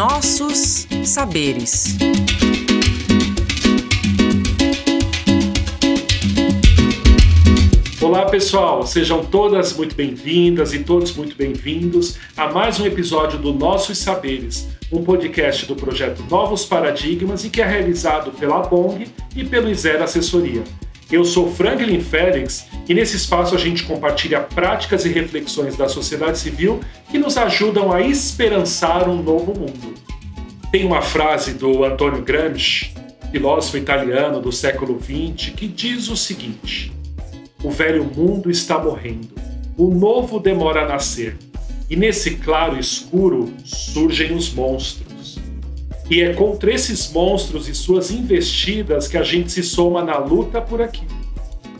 nossos saberes. Olá pessoal, sejam todas muito bem-vindas e todos muito bem-vindos a mais um episódio do Nossos Saberes, um podcast do projeto Novos Paradigmas e que é realizado pela Bong e pelo Isera Assessoria. Eu sou Franklin Félix e nesse espaço a gente compartilha práticas e reflexões da sociedade civil que nos ajudam a esperançar um novo mundo. Tem uma frase do Antonio Gramsci, filósofo italiano do século XX, que diz o seguinte: O velho mundo está morrendo, o novo demora a nascer, e nesse claro escuro surgem os monstros. E é contra esses monstros e suas investidas que a gente se soma na luta por aqui,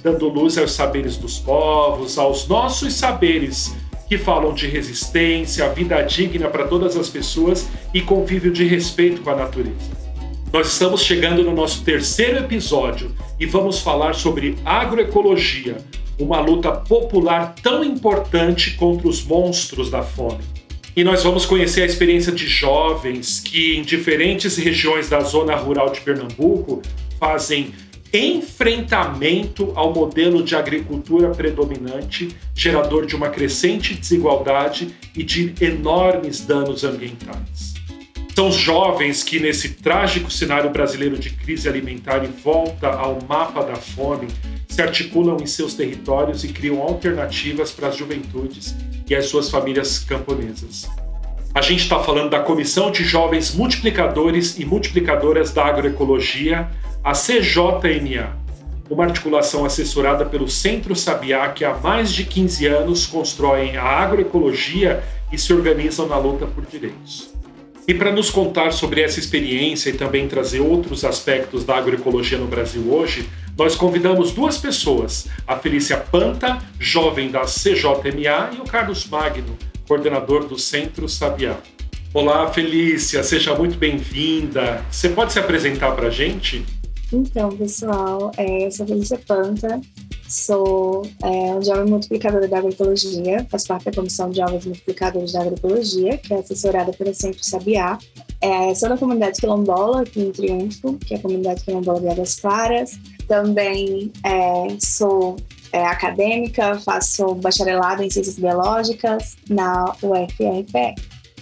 dando luz aos saberes dos povos, aos nossos saberes que falam de resistência, vida digna para todas as pessoas e convívio de respeito com a natureza. Nós estamos chegando no nosso terceiro episódio e vamos falar sobre agroecologia, uma luta popular tão importante contra os monstros da fome e nós vamos conhecer a experiência de jovens que, em diferentes regiões da zona rural de Pernambuco, fazem enfrentamento ao modelo de agricultura predominante, gerador de uma crescente desigualdade e de enormes danos ambientais. São os jovens que, nesse trágico cenário brasileiro de crise alimentar e volta ao mapa da fome, se articulam em seus territórios e criam alternativas para as juventudes e as suas famílias camponesas. A gente está falando da Comissão de Jovens Multiplicadores e Multiplicadoras da Agroecologia, a CJMA, uma articulação assessorada pelo Centro Sabiá, que há mais de 15 anos constroem a agroecologia e se organizam na luta por direitos. E para nos contar sobre essa experiência e também trazer outros aspectos da agroecologia no Brasil hoje, nós convidamos duas pessoas, a Felícia Panta, jovem da CJMA, e o Carlos Magno, coordenador do Centro Sabiá. Olá, Felícia, seja muito bem-vinda. Você pode se apresentar para a gente? Então, pessoal, é, eu sou Felícia Panta, sou é, um jovem multiplicadora da agroecologia, faço parte da Comissão de Jovens Multiplicadores da Agroecologia, que é assessorada pelo Centro Sabiá. É, sou da comunidade quilombola aqui em Triunfo, que é a comunidade quilombola de Águas Claras. Também é, sou é, acadêmica, faço bacharelado em Ciências Biológicas na UFRPE.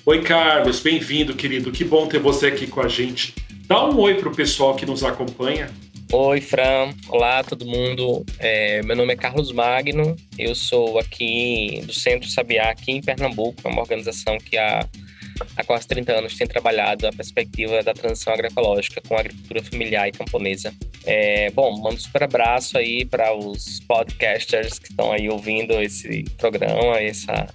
Oi, Carlos, bem-vindo, querido. Que bom ter você aqui com a gente. Dá um oi para o pessoal que nos acompanha. Oi, Fran. Olá, todo mundo. É, meu nome é Carlos Magno. Eu sou aqui do Centro Sabiá, aqui em Pernambuco, é uma organização que há, há quase 30 anos tem trabalhado a perspectiva da transição agroecológica com a agricultura familiar e camponesa. É, bom, mando um super abraço aí para os podcasters que estão aí ouvindo esse programa, essa,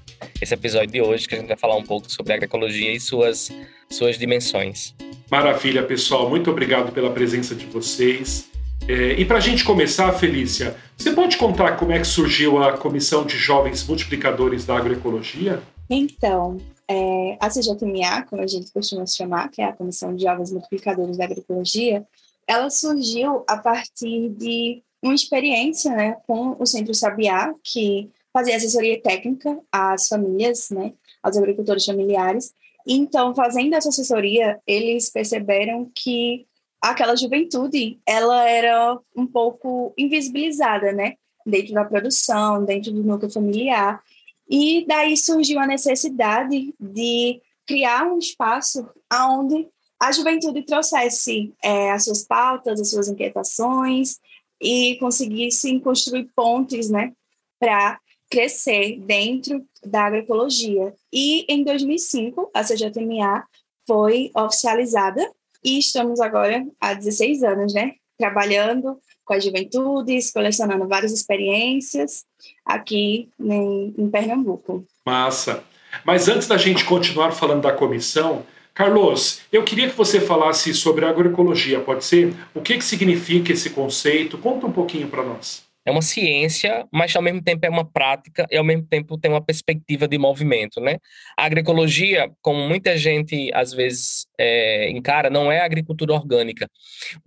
esse episódio de hoje, que a gente vai falar um pouco sobre agroecologia e suas, suas dimensões. Maravilha, pessoal. Muito obrigado pela presença de vocês. É, e para a gente começar, Felícia, você pode contar como é que surgiu a Comissão de Jovens Multiplicadores da Agroecologia? Então, é, a CJMA, como a gente costuma chamar, que é a Comissão de Jovens Multiplicadores da Agroecologia, ela surgiu a partir de uma experiência né, com o Centro Sabiá, que fazia assessoria técnica às famílias, né, aos agricultores familiares, então, fazendo essa assessoria, eles perceberam que aquela juventude, ela era um pouco invisibilizada, né? Dentro da produção, dentro do núcleo familiar. E daí surgiu a necessidade de criar um espaço onde a juventude trouxesse é, as suas pautas, as suas inquietações e conseguisse construir pontes, né, para crescer dentro da agroecologia. E em 2005, a CJMA foi oficializada e estamos agora há 16 anos, né? Trabalhando com as juventudes, colecionando várias experiências aqui em, em Pernambuco. Massa! Mas antes da gente continuar falando da comissão, Carlos, eu queria que você falasse sobre agroecologia, pode ser? O que, que significa esse conceito? Conta um pouquinho para nós é uma ciência, mas ao mesmo tempo é uma prática e ao mesmo tempo tem uma perspectiva de movimento, né? A agroecologia, como muita gente às vezes é, encara, não é agricultura orgânica.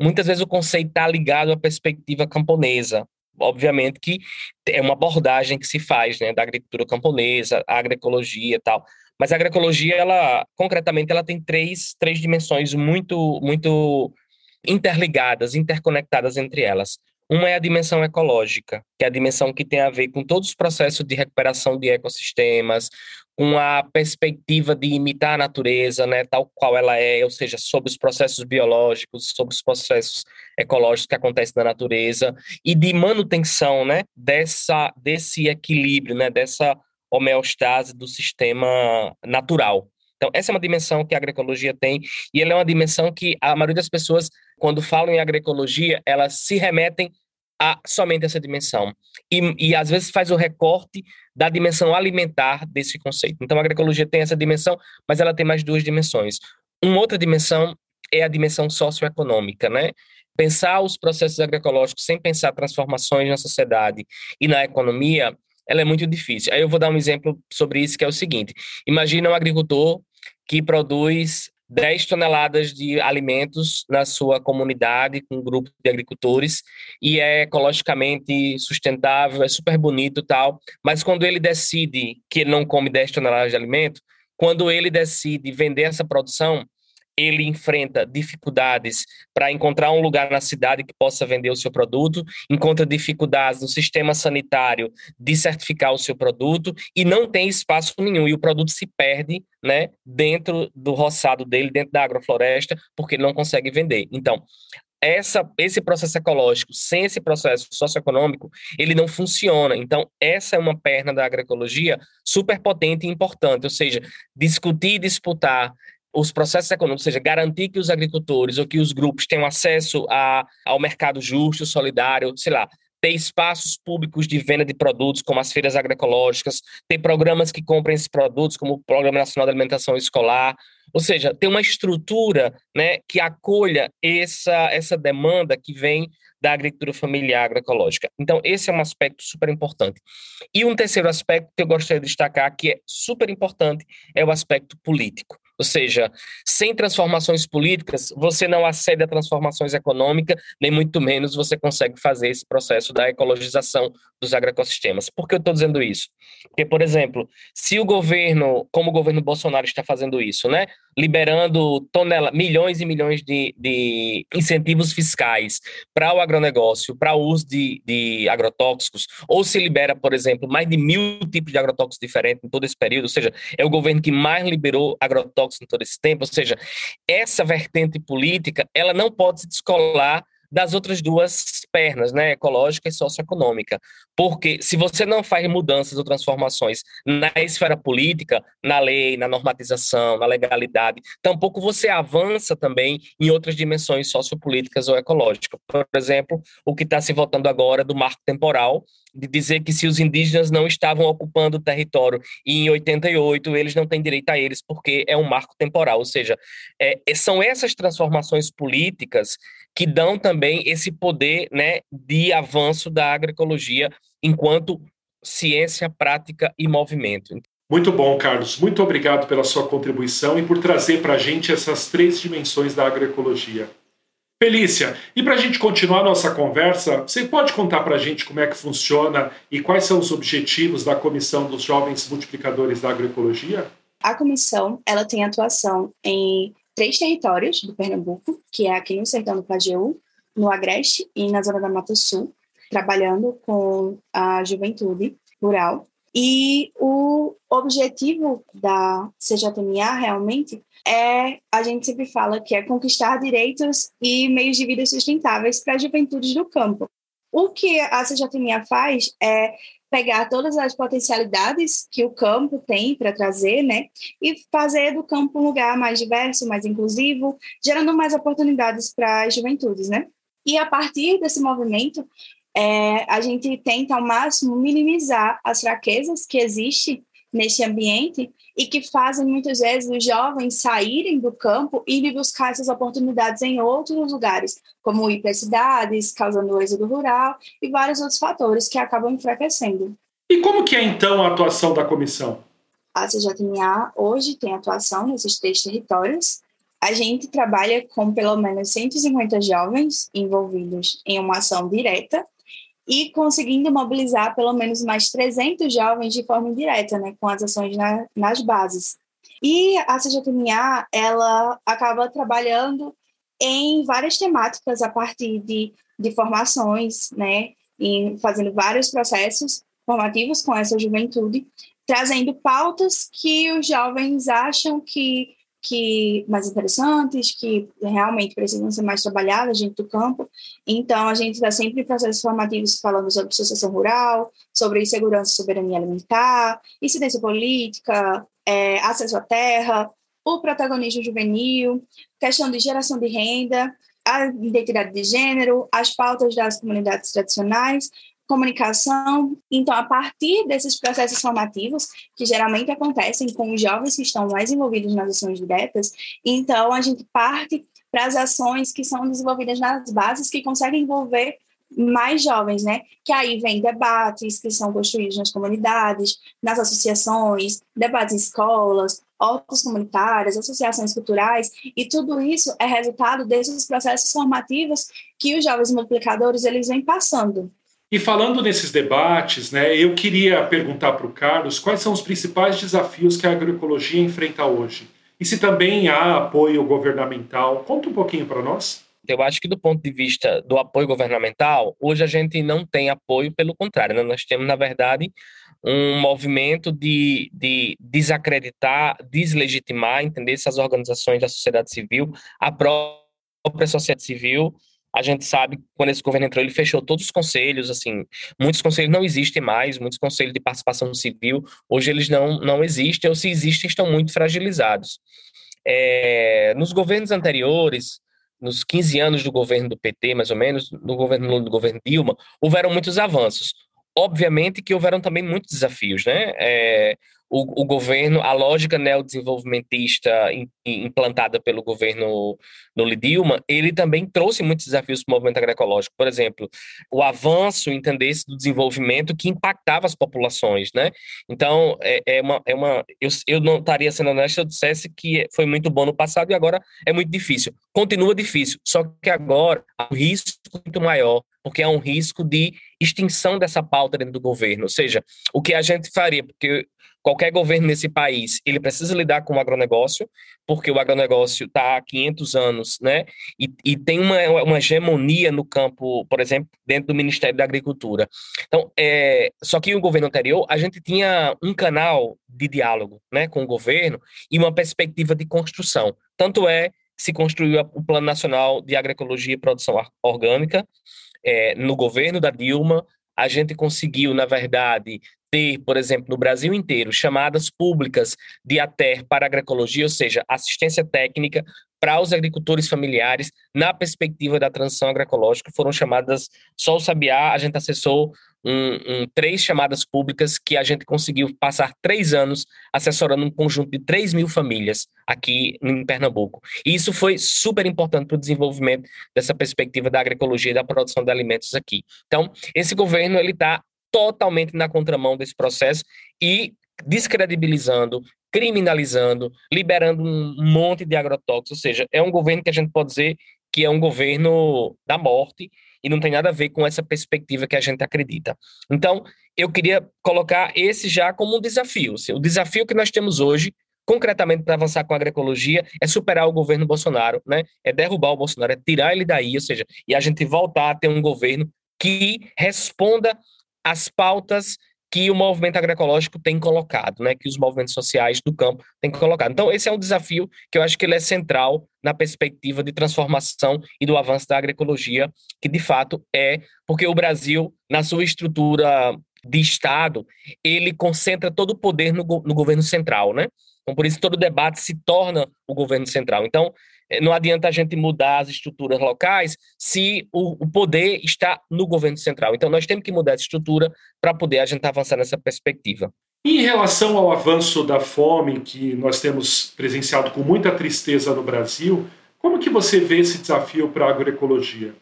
Muitas vezes o conceito está ligado à perspectiva camponesa, obviamente que é uma abordagem que se faz, né, da agricultura camponesa, agroecologia e tal. Mas a agroecologia, ela, concretamente, ela tem três, três dimensões muito, muito interligadas, interconectadas entre elas. Uma é a dimensão ecológica, que é a dimensão que tem a ver com todos os processos de recuperação de ecossistemas, com a perspectiva de imitar a natureza, né, tal qual ela é, ou seja, sobre os processos biológicos, sobre os processos ecológicos que acontecem na natureza e de manutenção, né, dessa desse equilíbrio, né, dessa homeostase do sistema natural. Então, essa é uma dimensão que a agroecologia tem, e ela é uma dimensão que a maioria das pessoas, quando falam em agroecologia, elas se remetem a somente essa dimensão. E, e às vezes faz o recorte da dimensão alimentar desse conceito. Então, a agroecologia tem essa dimensão, mas ela tem mais duas dimensões. Uma outra dimensão é a dimensão socioeconômica, né? Pensar os processos agroecológicos sem pensar transformações na sociedade e na economia ela é muito difícil. Aí eu vou dar um exemplo sobre isso, que é o seguinte: imagina um agricultor que produz 10 toneladas de alimentos na sua comunidade, com um grupo de agricultores, e é ecologicamente sustentável, é super bonito tal, mas quando ele decide que ele não come 10 toneladas de alimento, quando ele decide vender essa produção, ele enfrenta dificuldades para encontrar um lugar na cidade que possa vender o seu produto, encontra dificuldades no sistema sanitário de certificar o seu produto e não tem espaço nenhum e o produto se perde, né, dentro do roçado dele, dentro da agrofloresta, porque ele não consegue vender. Então, essa, esse processo ecológico, sem esse processo socioeconômico, ele não funciona. Então, essa é uma perna da agroecologia super potente e importante, ou seja, discutir e disputar os processos econômicos, ou seja, garantir que os agricultores ou que os grupos tenham acesso a, ao mercado justo, solidário, sei lá, ter espaços públicos de venda de produtos, como as feiras agroecológicas, ter programas que comprem esses produtos, como o Programa Nacional de Alimentação Escolar, ou seja, ter uma estrutura né, que acolha essa, essa demanda que vem da agricultura familiar agroecológica. Então, esse é um aspecto super importante. E um terceiro aspecto que eu gostaria de destacar, que é super importante, é o aspecto político. Ou seja, sem transformações políticas, você não acede a transformações econômicas, nem muito menos você consegue fazer esse processo da ecologização dos agroecossistemas. Por que eu estou dizendo isso? Porque, por exemplo, se o governo, como o governo Bolsonaro está fazendo isso, né? Liberando tonela, milhões e milhões de, de incentivos fiscais para o agronegócio, para o uso de, de agrotóxicos, ou se libera, por exemplo, mais de mil tipos de agrotóxicos diferentes em todo esse período, ou seja, é o governo que mais liberou agrotóxicos em todo esse tempo, ou seja, essa vertente política, ela não pode se descolar das outras duas pernas, né, ecológica e socioeconômica. Porque se você não faz mudanças ou transformações na esfera política, na lei, na normatização, na legalidade, tampouco você avança também em outras dimensões sociopolíticas ou ecológicas. Por exemplo, o que está se votando agora do marco temporal, de dizer que se os indígenas não estavam ocupando o território em 88 eles não têm direito a eles porque é um marco temporal, ou seja, é, são essas transformações políticas que dão também esse poder né, de avanço da agroecologia enquanto ciência, prática e movimento. Muito bom, Carlos. Muito obrigado pela sua contribuição e por trazer para a gente essas três dimensões da agroecologia. Felícia, e para a gente continuar a nossa conversa, você pode contar para a gente como é que funciona e quais são os objetivos da Comissão dos Jovens Multiplicadores da Agroecologia? A comissão ela tem atuação em três territórios do Pernambuco, que é aqui no Sertão do Pajeú, no Agreste e na Zona da Mata Sul, trabalhando com a juventude rural. E o objetivo da CJMA realmente é, a gente sempre fala que é conquistar direitos e meios de vida sustentáveis para a juventude do campo. O que a CJMA faz é pegar todas as potencialidades que o campo tem para trazer, né, e fazer do campo um lugar mais diverso, mais inclusivo, gerando mais oportunidades para as juventudes, né? E a partir desse movimento, é, a gente tenta ao máximo minimizar as fraquezas que existem neste ambiente e que fazem muitas vezes os jovens saírem do campo e ir buscar essas oportunidades em outros lugares, como ir para cidades, causando êxodo rural e vários outros fatores que acabam enfraquecendo. E como que é então a atuação da comissão? A CJMA hoje tem atuação nesses três territórios. A gente trabalha com pelo menos 150 jovens envolvidos em uma ação direta e conseguindo mobilizar pelo menos mais 300 jovens de forma indireta, né, com as ações na, nas bases. E a CJMA, ela acaba trabalhando em várias temáticas a partir de, de formações, né, e fazendo vários processos formativos com essa juventude, trazendo pautas que os jovens acham que que mais interessantes, que realmente precisam ser mais trabalhadas dentro do campo. Então, a gente está sempre em processos formativos falando sobre associação rural, sobre segurança e soberania alimentar, incidência política, é, acesso à terra, o protagonismo juvenil, questão de geração de renda, a identidade de gênero, as pautas das comunidades tradicionais, comunicação. Então, a partir desses processos formativos, que geralmente acontecem com os jovens que estão mais envolvidos nas ações diretas, então a gente parte para as ações que são desenvolvidas nas bases que conseguem envolver mais jovens, né? Que aí vem debates que são construídos nas comunidades, nas associações, debates em escolas, hortas comunitárias, associações culturais, e tudo isso é resultado desses processos formativos que os jovens multiplicadores eles vêm passando. E falando nesses debates, né, eu queria perguntar para o Carlos quais são os principais desafios que a agroecologia enfrenta hoje. E se também há apoio governamental. Conta um pouquinho para nós. Eu acho que do ponto de vista do apoio governamental, hoje a gente não tem apoio, pelo contrário, né? nós temos, na verdade, um movimento de, de desacreditar, deslegitimar, entender essas organizações da sociedade civil, a própria sociedade civil, a gente sabe quando esse governo entrou, ele fechou todos os conselhos, assim, muitos conselhos não existem mais, muitos conselhos de participação civil, hoje eles não, não existem, ou se existem, estão muito fragilizados. É, nos governos anteriores, nos 15 anos do governo do PT, mais ou menos, no governo do governo Dilma, houveram muitos avanços. Obviamente que houveram também muitos desafios, né? É, o, o, governo, a lógica neodesenvolvimentista implantada pelo governo Lula Dilma, ele também trouxe muitos desafios para o movimento agroecológico. Por exemplo, o avanço, entendesse, do desenvolvimento que impactava as populações, né? Então, é, é uma... É uma eu, eu não estaria sendo honesto se eu dissesse que foi muito bom no passado e agora é muito difícil. Continua difícil, só que agora há um risco muito maior, porque há um risco de extinção dessa pauta dentro do governo. Ou seja, o que a gente faria, porque qualquer governo nesse país, ele precisa lidar com o agronegócio, porque o agronegócio está há 500 anos, né? E, e, tem uma, uma hegemonia no campo, por exemplo, dentro do Ministério da Agricultura. Então, é, só que o governo anterior, a gente tinha um canal de diálogo né, com o governo e uma perspectiva de construção. Tanto é que se construiu o Plano Nacional de Agroecologia e Produção Orgânica é, no governo da Dilma, a gente conseguiu, na verdade, ter, por exemplo, no Brasil inteiro, chamadas públicas de ATER para agroecologia, ou seja, assistência técnica para os agricultores familiares na perspectiva da transição agroecológica, foram chamadas só o Sabiá, a gente acessou um, um, três chamadas públicas que a gente conseguiu passar três anos assessorando um conjunto de 3 mil famílias aqui em Pernambuco. E isso foi super importante para o desenvolvimento dessa perspectiva da agroecologia e da produção de alimentos aqui. Então, esse governo ele está totalmente na contramão desse processo e descredibilizando, criminalizando, liberando um monte de agrotóxicos, ou seja, é um governo que a gente pode dizer que é um governo da morte e não tem nada a ver com essa perspectiva que a gente acredita. Então, eu queria colocar esse já como um desafio. Assim, o desafio que nós temos hoje, concretamente para avançar com a agroecologia, é superar o governo Bolsonaro, né? É derrubar o Bolsonaro, é tirar ele daí, ou seja, e a gente voltar a ter um governo que responda às pautas que o movimento agroecológico tem colocado, né, que os movimentos sociais do campo têm colocado. Então, esse é um desafio que eu acho que ele é central na perspectiva de transformação e do avanço da agroecologia, que de fato é, porque o Brasil, na sua estrutura de Estado, ele concentra todo o poder no, no governo central, né? Então, por isso, todo debate se torna o governo central. Então, eh, não adianta a gente mudar as estruturas locais se o, o poder está no governo central. Então, nós temos que mudar essa estrutura para poder a gente avançar nessa perspectiva. Em relação ao avanço da fome que nós temos presenciado com muita tristeza no Brasil, como que você vê esse desafio para a agroecologia?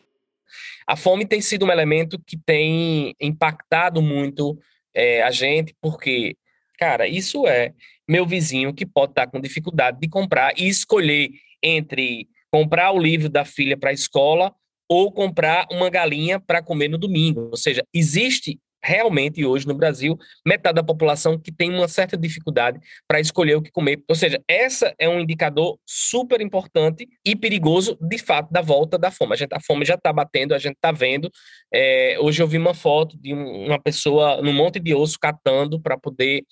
A fome tem sido um elemento que tem impactado muito é, a gente, porque, cara, isso é meu vizinho que pode estar com dificuldade de comprar e escolher entre comprar o livro da filha para a escola ou comprar uma galinha para comer no domingo. Ou seja, existe realmente hoje no Brasil metade da população que tem uma certa dificuldade para escolher o que comer. Ou seja, essa é um indicador super importante e perigoso de fato da volta da fome. A gente a fome já está batendo, a gente está vendo. É, hoje eu vi uma foto de uma pessoa num monte de osso catando para poder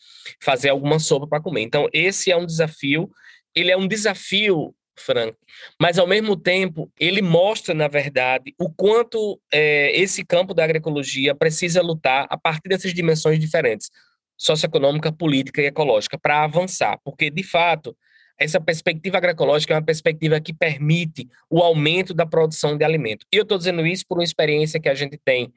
fazer alguma sopa para comer. Então esse é um desafio. Ele é um desafio Frank. Mas, ao mesmo tempo, ele mostra, na verdade, o quanto é, esse campo da agroecologia precisa lutar a partir dessas dimensões diferentes, socioeconômica, política e ecológica, para avançar. Porque, de fato, essa perspectiva agroecológica é uma perspectiva que permite o aumento da produção de alimento. E eu estou dizendo isso por uma experiência que a gente tem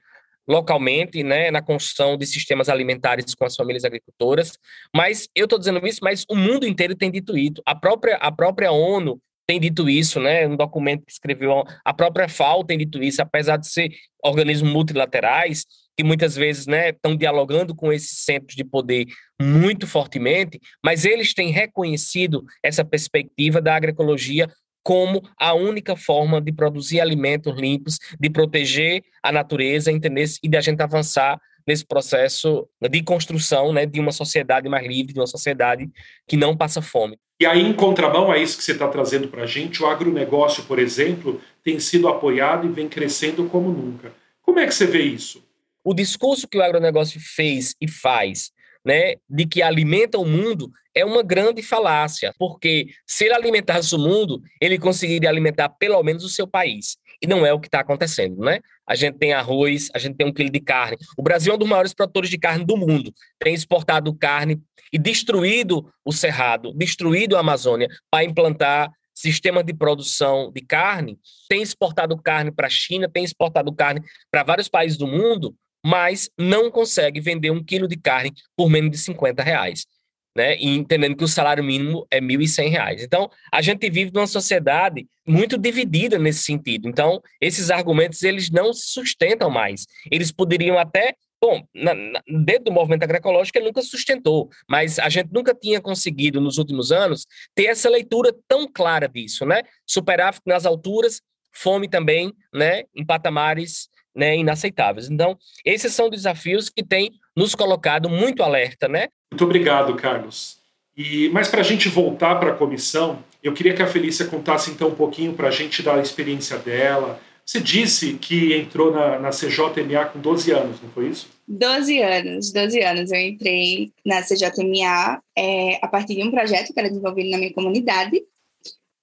localmente, né, na construção de sistemas alimentares com as famílias agricultoras. Mas eu estou dizendo isso, mas o mundo inteiro tem dito isso. A própria, a própria ONU tem dito isso, né? Um documento que escreveu, a própria FAO tem dito isso, apesar de ser organismos multilaterais, que muitas vezes né, estão dialogando com esses centros de poder muito fortemente, mas eles têm reconhecido essa perspectiva da agroecologia como a única forma de produzir alimentos limpos, de proteger a natureza, entender e de a gente avançar nesse processo de construção né, de uma sociedade mais livre, de uma sociedade que não passa fome. E aí, em contramão a isso que você está trazendo para a gente, o agronegócio, por exemplo, tem sido apoiado e vem crescendo como nunca. Como é que você vê isso? O discurso que o agronegócio fez e faz, né, de que alimenta o mundo, é uma grande falácia, porque se ele alimentasse o mundo, ele conseguiria alimentar pelo menos o seu país. E não é o que está acontecendo, né? A gente tem arroz, a gente tem um quilo de carne. O Brasil é um dos maiores produtores de carne do mundo. Tem exportado carne e destruído o Cerrado, destruído a Amazônia para implantar sistema de produção de carne, tem exportado carne para a China, tem exportado carne para vários países do mundo, mas não consegue vender um quilo de carne por menos de 50 reais né? E entendendo que o salário mínimo é R$ 1.100. Então, a gente vive numa sociedade muito dividida nesse sentido. Então, esses argumentos eles não se sustentam mais. Eles poderiam até Bom, na, na, dentro do movimento agroecológico ele nunca sustentou, mas a gente nunca tinha conseguido nos últimos anos ter essa leitura tão clara disso, né? Superávit nas alturas, fome também, né? Em patamares né, inaceitáveis. Então, esses são desafios que têm nos colocado muito alerta, né? Muito obrigado, Carlos. E mas para a gente voltar para a comissão, eu queria que a Felícia contasse então um pouquinho para a gente da experiência dela. Você disse que entrou na, na CJMA com 12 anos, não foi isso? 12 anos, 12 anos. Eu entrei na CJMA é, a partir de um projeto que era desenvolvido na minha comunidade,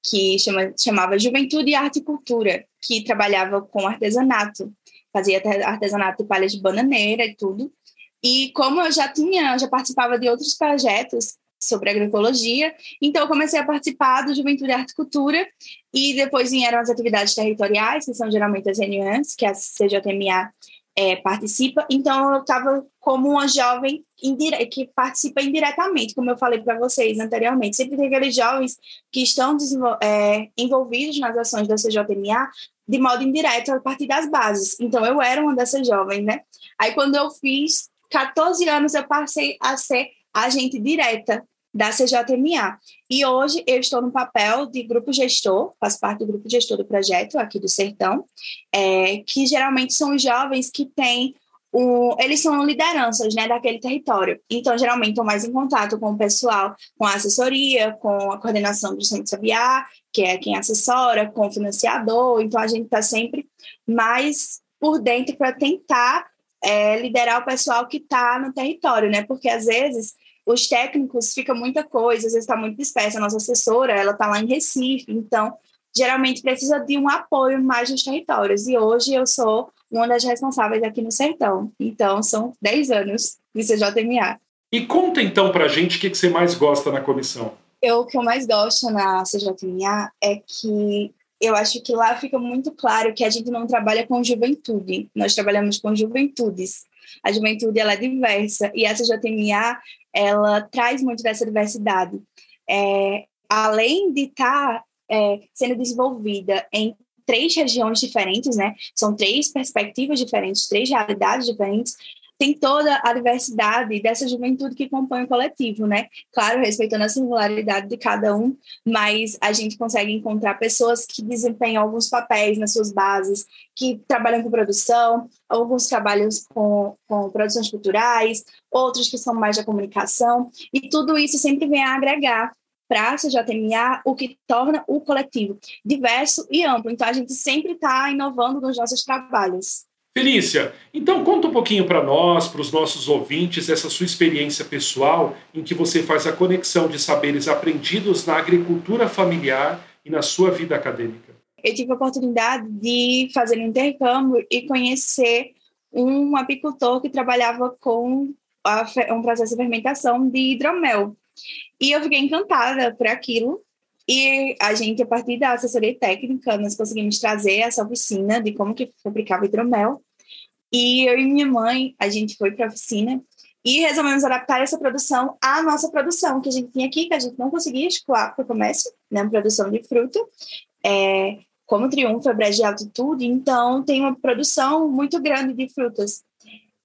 que chama, chamava Juventude, Arte e Cultura, que trabalhava com artesanato fazia artesanato de palha de bananeira e tudo. E como eu já tinha, já participava de outros projetos sobre agroecologia, então eu comecei a participar do Juventude Arte e Cultura e depois vieram as atividades territoriais, que são geralmente as reuniões que a CJMA é, participa. Então eu estava como uma jovem que participa indiretamente, como eu falei para vocês anteriormente. Sempre tem aqueles jovens que estão é, envolvidos nas ações da CJMA, de modo indireto a partir das bases. Então, eu era uma dessas jovens, né? Aí, quando eu fiz 14 anos, eu passei a ser agente direta da CJMA. E hoje eu estou no papel de grupo gestor, faço parte do grupo gestor do projeto aqui do Sertão, é, que geralmente são os jovens que têm o, eles são lideranças né, daquele território. Então, geralmente, estão mais em contato com o pessoal, com a assessoria, com a coordenação do Centro Sabiá, que é quem assessora, com o financiador. Então, a gente está sempre mais por dentro para tentar é, liderar o pessoal que está no território, né? Porque, às vezes, os técnicos fica muita coisa, às vezes está muito dispersa. A nossa assessora, ela está lá em Recife, então, geralmente precisa de um apoio mais nos territórios. E hoje eu sou uma das responsáveis aqui no Sertão. Então, são 10 anos de CJMA. E conta então para a gente o que, que você mais gosta na comissão. Eu, o que eu mais gosto na CJMA é que eu acho que lá fica muito claro que a gente não trabalha com juventude, nós trabalhamos com juventudes. A juventude ela é diversa e a CJMA ela traz muito dessa diversidade. É, além de estar tá, é, sendo desenvolvida em três regiões diferentes, né? São três perspectivas diferentes, três realidades diferentes. Tem toda a diversidade dessa juventude que compõe o coletivo, né? Claro, respeitando a singularidade de cada um, mas a gente consegue encontrar pessoas que desempenham alguns papéis nas suas bases, que trabalham com produção, alguns trabalhos com, com produções culturais, outros que são mais da comunicação, e tudo isso sempre vem a agregar para a CJMA, o que torna o coletivo diverso e amplo. Então, a gente sempre está inovando nos nossos trabalhos. Felícia, então conta um pouquinho para nós, para os nossos ouvintes, essa sua experiência pessoal em que você faz a conexão de saberes aprendidos na agricultura familiar e na sua vida acadêmica. Eu tive a oportunidade de fazer um intercâmbio e conhecer um apicultor que trabalhava com um processo de fermentação de hidromel. E eu fiquei encantada por aquilo. E a gente, a partir da assessoria técnica, nós conseguimos trazer essa oficina de como que fabricava hidromel. E eu e minha mãe, a gente foi para a oficina e resolvemos adaptar essa produção à nossa produção que a gente tinha aqui, que a gente não conseguia escoar para o comércio, né, produção de fruta. É, como Triunfo é brejo de altitude, então tem uma produção muito grande de frutas.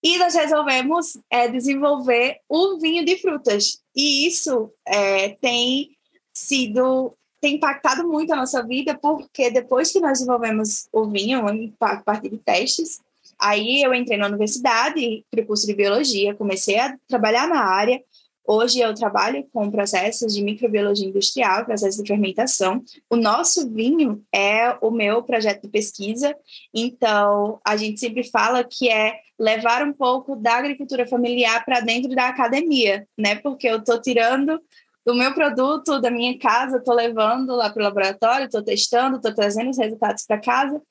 E nós resolvemos é, desenvolver o vinho de frutas. E isso é, tem sido tem impactado muito a nossa vida, porque depois que nós desenvolvemos o vinho, a partir de testes, aí eu entrei na universidade, para o curso de biologia, comecei a trabalhar na área, Hoje eu trabalho com processos de microbiologia industrial, processos de fermentação. O nosso vinho é o meu projeto de pesquisa, então a gente sempre fala que é levar um pouco da agricultura familiar para dentro da academia, né? Porque eu estou tirando do meu produto, da minha casa, estou levando lá para o laboratório, estou testando, estou trazendo os resultados para casa.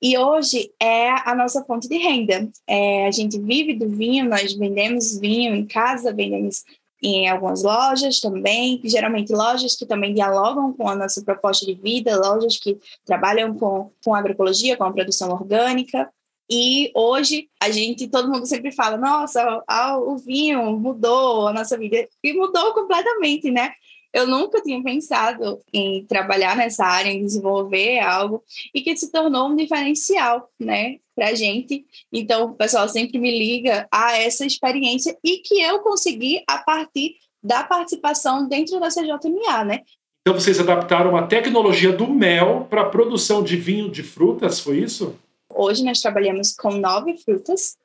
E hoje é a nossa fonte de renda. É, a gente vive do vinho, nós vendemos vinho em casa, vendemos em algumas lojas também, geralmente lojas que também dialogam com a nossa proposta de vida, lojas que trabalham com, com agroecologia, com a produção orgânica. E hoje a gente, todo mundo sempre fala, nossa, o vinho mudou a nossa vida. E mudou completamente, né? eu nunca tinha pensado em trabalhar nessa área, em desenvolver algo, e que se tornou um diferencial, né, para gente. Então, o pessoal sempre me liga a essa experiência e que eu consegui a partir da participação dentro da CJMA, né? Então, vocês adaptaram a tecnologia do mel para a produção de vinho de frutas, foi isso? Hoje nós trabalhamos com nove frutas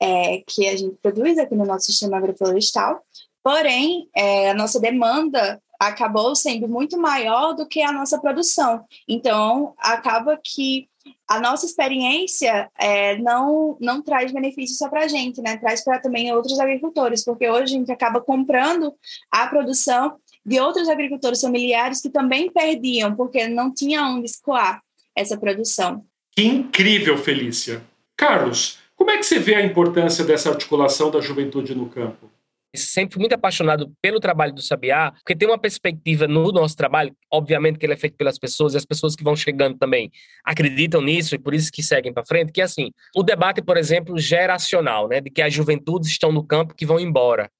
é, que a gente produz aqui no nosso sistema agroflorestal, Porém, é, a nossa demanda acabou sendo muito maior do que a nossa produção. Então, acaba que a nossa experiência é, não, não traz benefício só para a gente, né? traz para também outros agricultores, porque hoje a gente acaba comprando a produção de outros agricultores familiares que também perdiam, porque não tinha onde escoar essa produção. Que incrível, Felícia! Carlos, como é que você vê a importância dessa articulação da juventude no campo? sempre muito apaixonado pelo trabalho do Sabiá, porque tem uma perspectiva no nosso trabalho, obviamente que ele é feito pelas pessoas, e as pessoas que vão chegando também acreditam nisso, e por isso que seguem para frente, que é assim, o debate, por exemplo, geracional, né, de que as juventudes estão no campo que vão embora.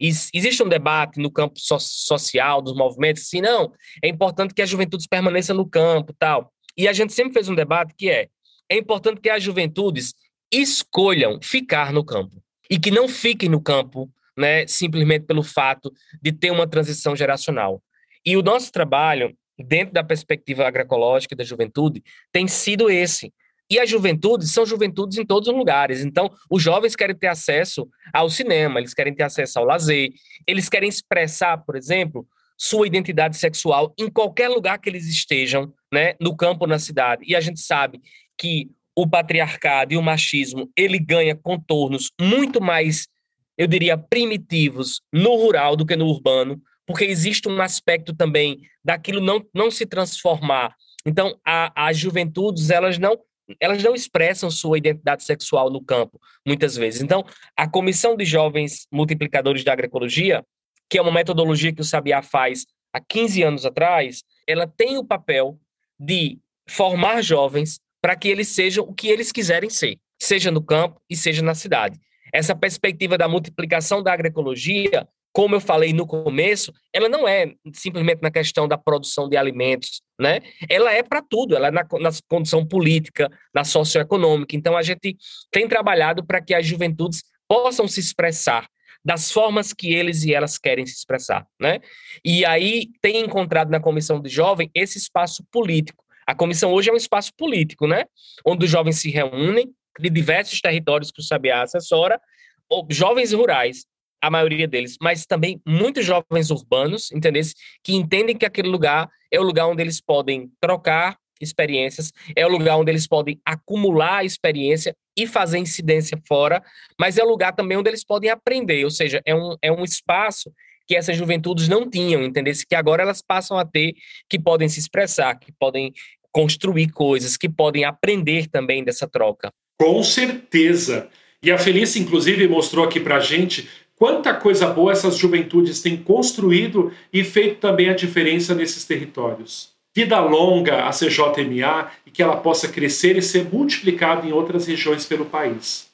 E existe um debate no campo so social, dos movimentos, assim, não, é importante que as juventudes permaneçam no campo tal. E a gente sempre fez um debate que é, é importante que as juventudes escolham ficar no campo e que não fiquem no campo né, simplesmente pelo fato de ter uma transição geracional. E o nosso trabalho, dentro da perspectiva agroecológica da juventude, tem sido esse. E as juventudes são juventudes em todos os lugares. Então, os jovens querem ter acesso ao cinema, eles querem ter acesso ao lazer, eles querem expressar, por exemplo, sua identidade sexual em qualquer lugar que eles estejam, né, no campo na cidade. E a gente sabe que o patriarcado e o machismo, ele ganha contornos muito mais eu diria, primitivos no rural do que no urbano, porque existe um aspecto também daquilo não, não se transformar. Então, a, as juventudes, elas não elas não expressam sua identidade sexual no campo, muitas vezes. Então, a Comissão de Jovens Multiplicadores da Agroecologia, que é uma metodologia que o Sabiá faz há 15 anos atrás, ela tem o papel de formar jovens para que eles sejam o que eles quiserem ser, seja no campo e seja na cidade. Essa perspectiva da multiplicação da agroecologia, como eu falei no começo, ela não é simplesmente na questão da produção de alimentos, né? Ela é para tudo, ela é na, na condição política, na socioeconômica. Então, a gente tem trabalhado para que as juventudes possam se expressar das formas que eles e elas querem se expressar, né? E aí tem encontrado na comissão de jovem esse espaço político. A comissão hoje é um espaço político, né? Onde os jovens se reúnem de diversos territórios que o Sabiá assessora, jovens rurais, a maioria deles, mas também muitos jovens urbanos, entendeu? Que entendem que aquele lugar é o lugar onde eles podem trocar experiências, é o lugar onde eles podem acumular experiência e fazer incidência fora, mas é o lugar também onde eles podem aprender, ou seja, é um, é um espaço que essas juventudes não tinham, entendeu? Que agora elas passam a ter, que podem se expressar, que podem construir coisas, que podem aprender também dessa troca. Com certeza. E a Felícia, inclusive, mostrou aqui para gente quanta coisa boa essas juventudes têm construído e feito também a diferença nesses territórios. Vida longa a CJMA e que ela possa crescer e ser multiplicada em outras regiões pelo país.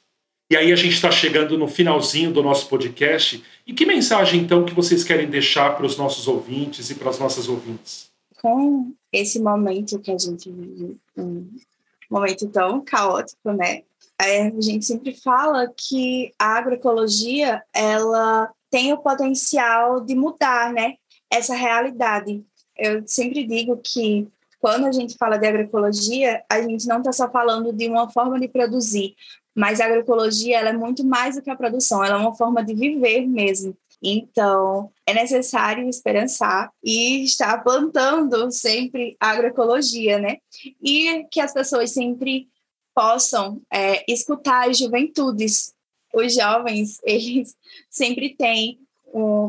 E aí a gente está chegando no finalzinho do nosso podcast. E que mensagem então que vocês querem deixar para os nossos ouvintes e para as nossas ouvintes? Com esse momento que a gente vive, um momento tão caótico, né? É, a gente sempre fala que a agroecologia ela tem o potencial de mudar, né? Essa realidade. Eu sempre digo que quando a gente fala de agroecologia, a gente não está só falando de uma forma de produzir, mas a agroecologia ela é muito mais do que a produção, ela é uma forma de viver mesmo. Então, é necessário esperançar e estar plantando sempre agroecologia, né? E que as pessoas sempre possam é, escutar as juventudes. Os jovens, eles sempre têm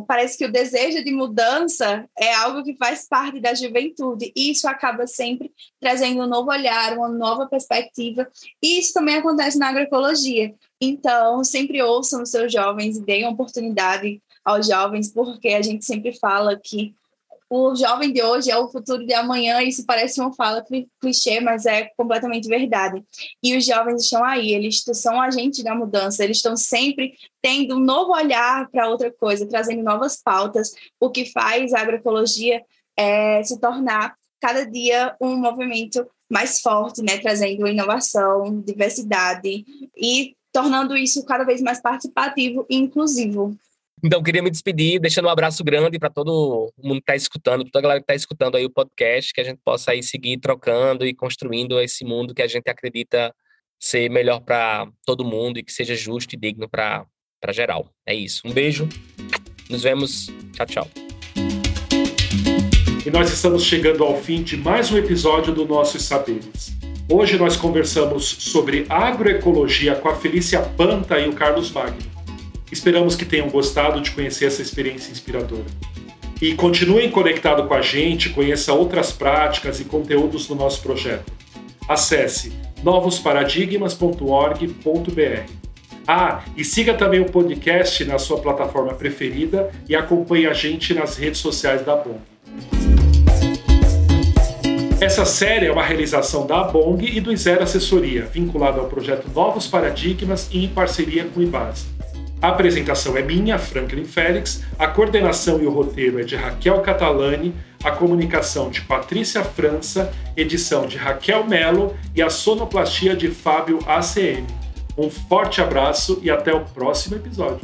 parece que o desejo de mudança é algo que faz parte da juventude e isso acaba sempre trazendo um novo olhar, uma nova perspectiva e isso também acontece na agroecologia. Então, sempre ouçam os seus jovens e deem oportunidade aos jovens, porque a gente sempre fala que o jovem de hoje é o futuro de amanhã, isso parece uma fala clichê, mas é completamente verdade. E os jovens estão aí, eles são agentes da mudança, eles estão sempre tendo um novo olhar para outra coisa, trazendo novas pautas, o que faz a agroecologia é, se tornar cada dia um movimento mais forte, né, trazendo inovação, diversidade e tornando isso cada vez mais participativo e inclusivo. Então, queria me despedir, deixando um abraço grande para todo mundo que está escutando, toda a galera que está escutando aí o podcast, que a gente possa aí seguir trocando e construindo esse mundo que a gente acredita ser melhor para todo mundo e que seja justo e digno para geral. É isso. Um beijo. Nos vemos. Tchau, tchau. E nós estamos chegando ao fim de mais um episódio do Nossos Saberes. Hoje nós conversamos sobre agroecologia com a Felícia Panta e o Carlos Magno. Esperamos que tenham gostado de conhecer essa experiência inspiradora. E continuem conectado com a gente, conheça outras práticas e conteúdos do nosso projeto. Acesse novosparadigmas.org.br. Ah, e siga também o podcast na sua plataforma preferida e acompanhe a gente nas redes sociais da Bong. Essa série é uma realização da Bong e do Zero Assessoria, vinculado ao projeto Novos Paradigmas e em parceria com o IBASE. A apresentação é minha, Franklin Félix, a coordenação e o roteiro é de Raquel Catalani, a comunicação de Patrícia França, edição de Raquel Melo e a sonoplastia de Fábio ACM. Um forte abraço e até o próximo episódio.